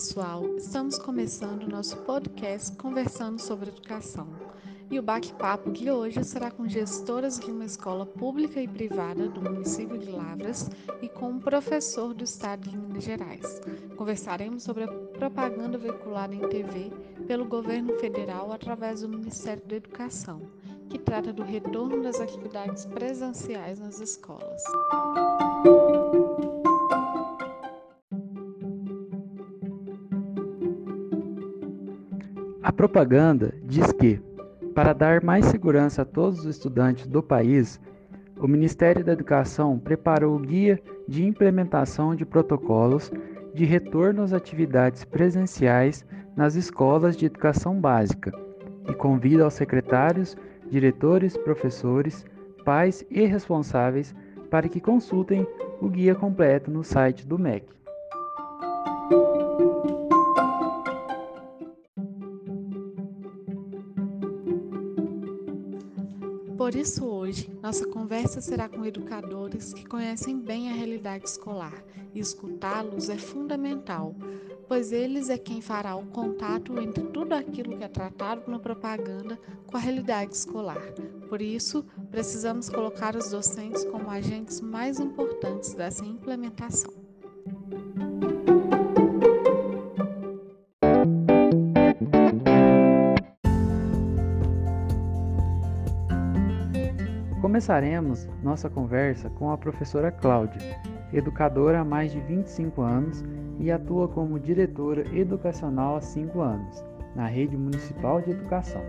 pessoal, estamos começando o nosso podcast conversando sobre educação. E o bate-papo de hoje será com gestoras de uma escola pública e privada do município de Lavras e com um professor do estado de Minas Gerais. Conversaremos sobre a propaganda veiculada em TV pelo governo federal através do Ministério da Educação, que trata do retorno das atividades presenciais nas escolas. A propaganda diz que, para dar mais segurança a todos os estudantes do país, o Ministério da Educação preparou o Guia de Implementação de Protocolos de Retorno às Atividades Presenciais nas Escolas de Educação Básica e convida aos secretários, diretores, professores, pais e responsáveis para que consultem o guia completo no site do MEC. Por isso, hoje, nossa conversa será com educadores que conhecem bem a realidade escolar e escutá-los é fundamental, pois eles é quem fará o contato entre tudo aquilo que é tratado na propaganda com a realidade escolar. Por isso, precisamos colocar os docentes como agentes mais importantes dessa implementação. Começaremos nossa conversa com a professora Cláudia, educadora há mais de 25 anos e atua como diretora educacional há 5 anos, na Rede Municipal de Educação.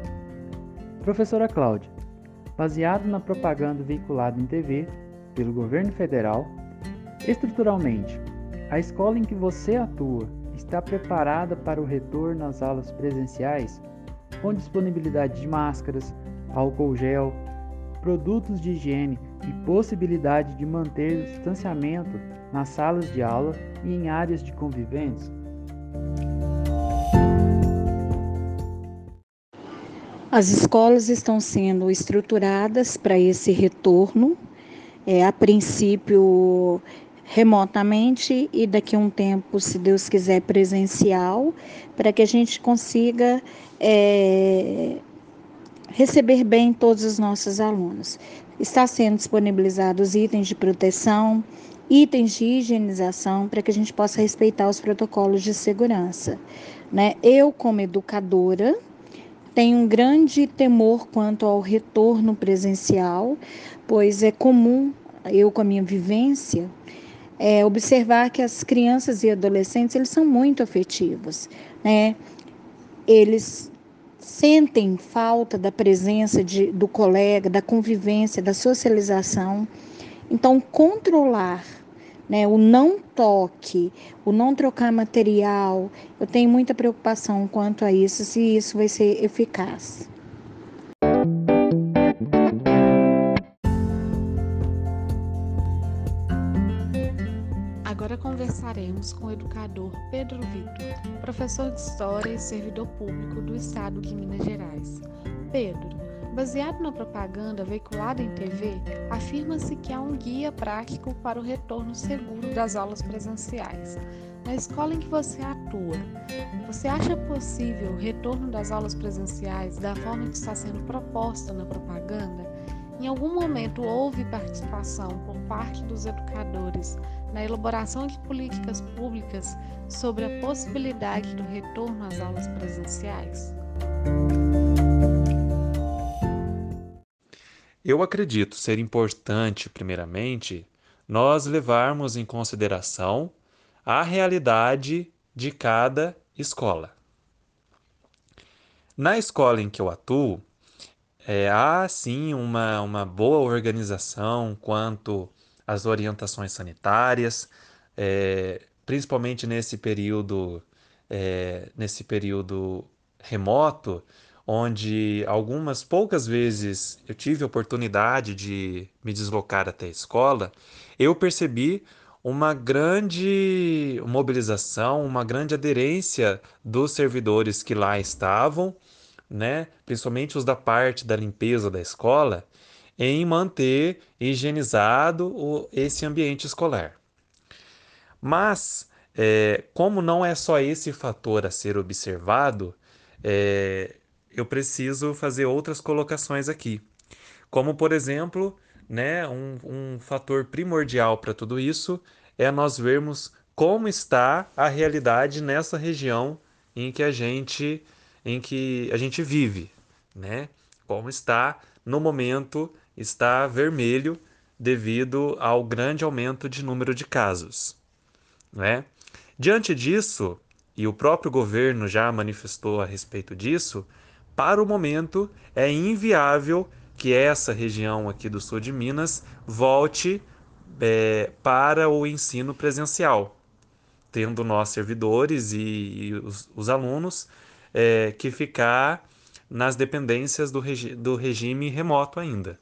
Professora Cláudia, baseado na propaganda veiculada em TV pelo governo federal, estruturalmente, a escola em que você atua está preparada para o retorno às aulas presenciais, com disponibilidade de máscaras, álcool gel, produtos de higiene e possibilidade de manter distanciamento nas salas de aula e em áreas de convivência? As escolas estão sendo estruturadas para esse retorno, é, a princípio remotamente e daqui a um tempo, se Deus quiser, presencial, para que a gente consiga é, receber bem todos os nossos alunos. Está sendo disponibilizados itens de proteção, itens de higienização para que a gente possa respeitar os protocolos de segurança. Né? Eu, como educadora, tenho um grande temor quanto ao retorno presencial, pois é comum, eu com a minha vivência, é, observar que as crianças e adolescentes eles são muito afetivos, né? Eles sentem falta da presença de, do colega, da convivência, da socialização. Então, controlar né, o não toque, o não trocar material, eu tenho muita preocupação quanto a isso, se isso vai ser eficaz. Conversaremos com o educador Pedro Vitor, professor de História e servidor público do Estado de Minas Gerais. Pedro, baseado na propaganda veiculada em TV, afirma-se que há um guia prático para o retorno seguro das aulas presenciais. Na escola em que você atua, você acha possível o retorno das aulas presenciais da forma que está sendo proposta na propaganda? Em algum momento houve participação por parte dos educadores na elaboração de políticas públicas sobre a possibilidade do retorno às aulas presenciais? Eu acredito ser importante, primeiramente, nós levarmos em consideração a realidade de cada escola. Na escola em que eu atuo, é, há sim uma, uma boa organização quanto às orientações sanitárias, é, principalmente nesse período, é, nesse período remoto, onde algumas poucas vezes eu tive oportunidade de me deslocar até a escola, eu percebi uma grande mobilização, uma grande aderência dos servidores que lá estavam né, principalmente os da parte da limpeza da escola, em manter higienizado o, esse ambiente escolar. Mas é, como não é só esse fator a ser observado, é, eu preciso fazer outras colocações aqui. Como, por exemplo, né, um, um fator primordial para tudo isso é nós vermos como está a realidade nessa região em que a gente, em que a gente vive, né? Como está no momento está vermelho devido ao grande aumento de número de casos, né? Diante disso, e o próprio governo já manifestou a respeito disso, para o momento é inviável que essa região aqui do sul de Minas volte é, para o ensino presencial, tendo nós servidores e, e os, os, alunos é, que ficar nas dependências do, regi do regime remoto ainda.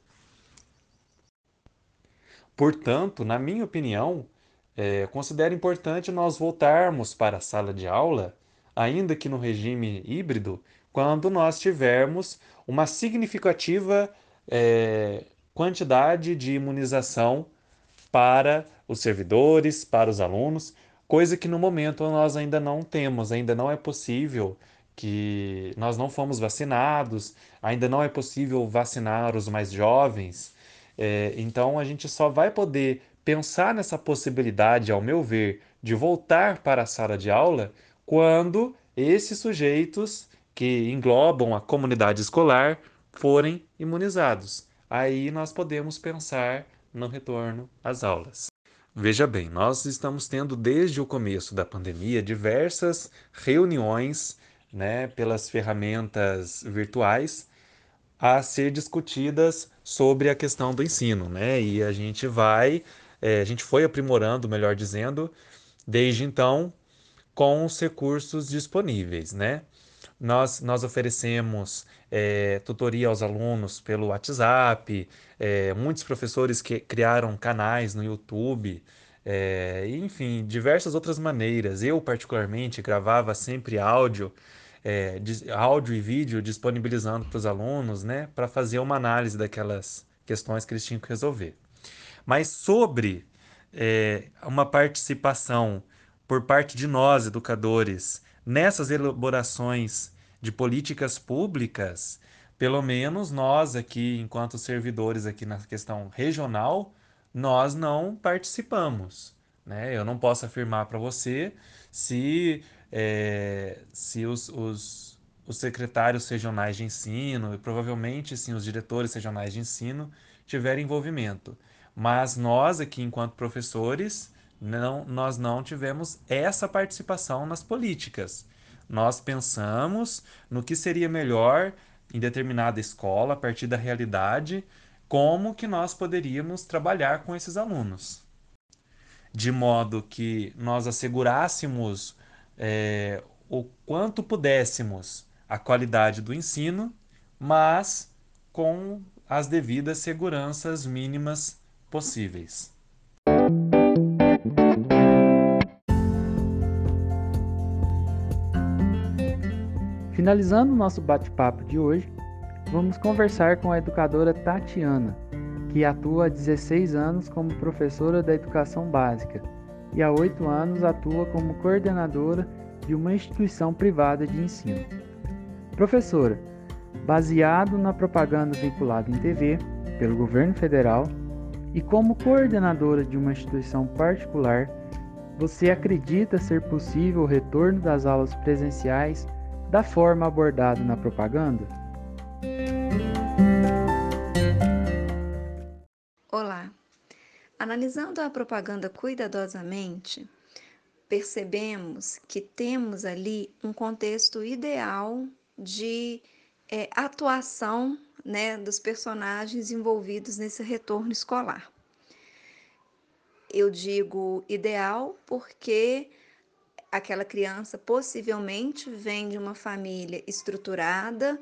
Portanto, na minha opinião, é, considero importante nós voltarmos para a sala de aula, ainda que no regime híbrido, quando nós tivermos uma significativa é, quantidade de imunização para os servidores, para os alunos, coisa que no momento nós ainda não temos, ainda não é possível que nós não fomos vacinados, ainda não é possível vacinar os mais jovens. É, então a gente só vai poder pensar nessa possibilidade, ao meu ver, de voltar para a sala de aula quando esses sujeitos que englobam a comunidade escolar forem imunizados. Aí nós podemos pensar no retorno às aulas. Veja bem, nós estamos tendo desde o começo da pandemia diversas reuniões né, pelas ferramentas virtuais a ser discutidas sobre a questão do ensino, né? E a gente vai é, a gente foi aprimorando, melhor dizendo, desde então, com os recursos disponíveis, né? Nós, nós oferecemos é, tutoria aos alunos pelo WhatsApp, é, muitos professores que criaram canais no YouTube, é, enfim, diversas outras maneiras. Eu, particularmente, gravava sempre áudio, é, áudio e vídeo disponibilizando para os alunos, né, para fazer uma análise daquelas questões que eles tinham que resolver. Mas sobre é, uma participação por parte de nós, educadores, nessas elaborações de políticas públicas, pelo menos nós aqui, enquanto servidores aqui na questão regional, nós não participamos. Né? Eu não posso afirmar para você se, é, se os, os, os secretários regionais de ensino, e provavelmente sim os diretores regionais de ensino, tiverem envolvimento. Mas nós aqui, enquanto professores, não, nós não tivemos essa participação nas políticas. Nós pensamos no que seria melhor em determinada escola, a partir da realidade, como que nós poderíamos trabalhar com esses alunos. De modo que nós assegurássemos é, o quanto pudéssemos a qualidade do ensino, mas com as devidas seguranças mínimas possíveis. Finalizando o nosso bate-papo de hoje, vamos conversar com a educadora Tatiana, que atua há 16 anos como professora da educação básica e há 8 anos atua como coordenadora de uma instituição privada de ensino. Professora, baseado na propaganda vinculada em TV pelo governo federal, e como coordenadora de uma instituição particular, você acredita ser possível o retorno das aulas presenciais da forma abordada na propaganda? Analisando a propaganda cuidadosamente, percebemos que temos ali um contexto ideal de é, atuação né, dos personagens envolvidos nesse retorno escolar. Eu digo ideal porque aquela criança possivelmente vem de uma família estruturada,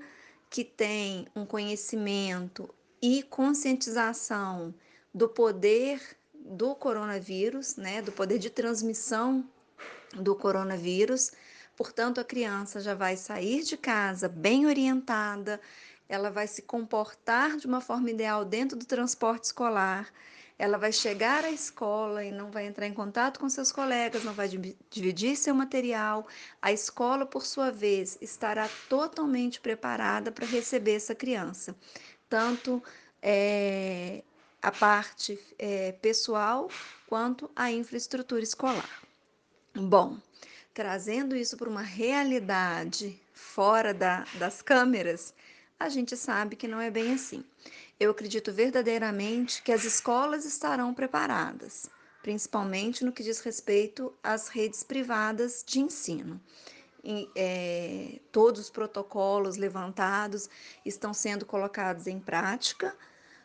que tem um conhecimento e conscientização do poder do coronavírus, né, do poder de transmissão do coronavírus. Portanto, a criança já vai sair de casa bem orientada, ela vai se comportar de uma forma ideal dentro do transporte escolar, ela vai chegar à escola e não vai entrar em contato com seus colegas, não vai dividir seu material. A escola, por sua vez, estará totalmente preparada para receber essa criança, tanto é, a parte é, pessoal quanto a infraestrutura escolar. Bom, trazendo isso para uma realidade fora da, das câmeras, a gente sabe que não é bem assim. Eu acredito verdadeiramente que as escolas estarão preparadas, principalmente no que diz respeito às redes privadas de ensino. E, é, todos os protocolos levantados estão sendo colocados em prática.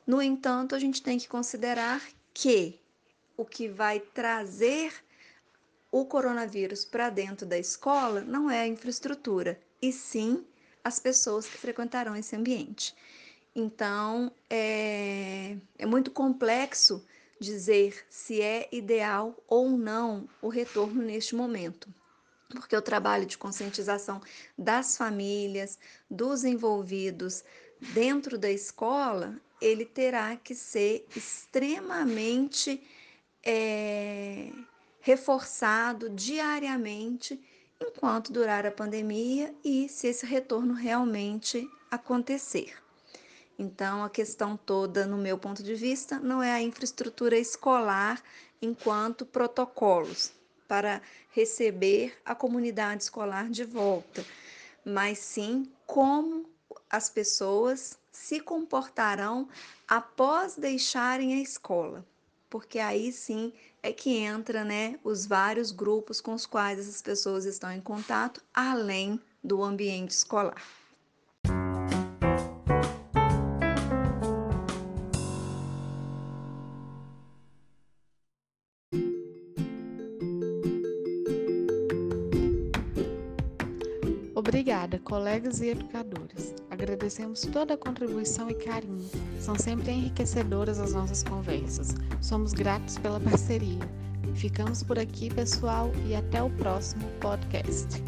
No entanto, a gente tem que considerar que o que vai trazer o coronavírus para dentro da escola não é a infraestrutura, e sim as pessoas que frequentarão esse ambiente. Então, é, é muito complexo dizer se é ideal ou não o retorno neste momento porque o trabalho de conscientização das famílias, dos envolvidos dentro da escola, ele terá que ser extremamente é, reforçado diariamente enquanto durar a pandemia e se esse retorno realmente acontecer. Então, a questão toda, no meu ponto de vista, não é a infraestrutura escolar enquanto protocolos para receber a comunidade escolar de volta, mas sim como as pessoas se comportarão após deixarem a escola, porque aí sim é que entra, né, os vários grupos com os quais essas pessoas estão em contato, além do ambiente escolar. Obrigada, colegas e educadores. Agradecemos toda a contribuição e carinho. São sempre enriquecedoras as nossas conversas. Somos gratos pela parceria. Ficamos por aqui, pessoal, e até o próximo podcast.